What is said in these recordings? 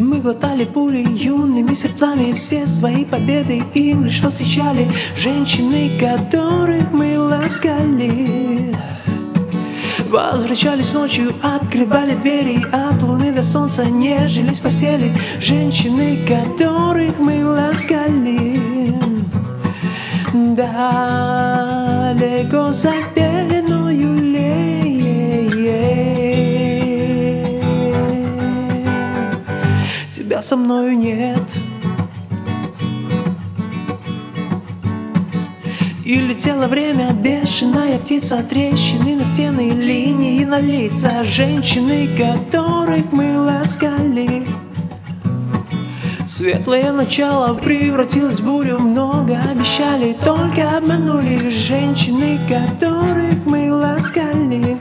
мы глотали пули юными сердцами Все свои победы им лишь восхищали Женщины, которых мы ласкали Возвращались ночью, открывали двери От луны до солнца нежились в постели. Женщины, которых мы ласкали Далеко за пеленою Со мною нет. И летело время, бешеная птица Трещины на стены, линии на лица Женщины, которых мы ласкали. Светлое начало превратилось в бурю Много обещали, только обманули Женщины, которых мы ласкали.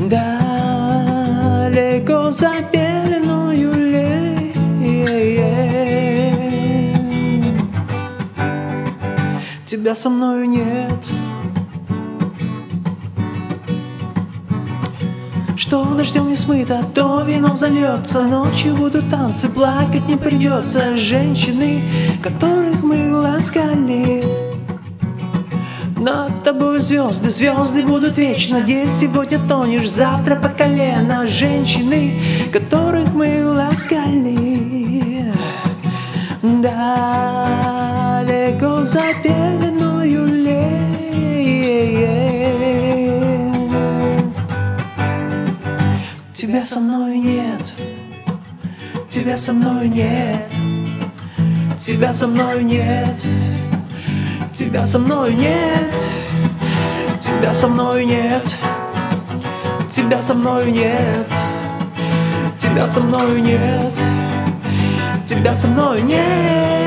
Далеко за пеленою Тебя со мною нет. Что дождем не смыто, то вином зальется Ночью будут танцы, плакать не придется Женщины, которых мы ласкали. Над тобой звезды, звезды будут вечно. Здесь сегодня тонешь, завтра по колено. Женщины, которых мы ласкали. Далеко за пеленою Тебя со мной нет, тебя со мной нет, тебя со мной нет, тебя со мной нет, тебя со мной нет, тебя со мной нет, тебя со мной нет, тебя со мной нет.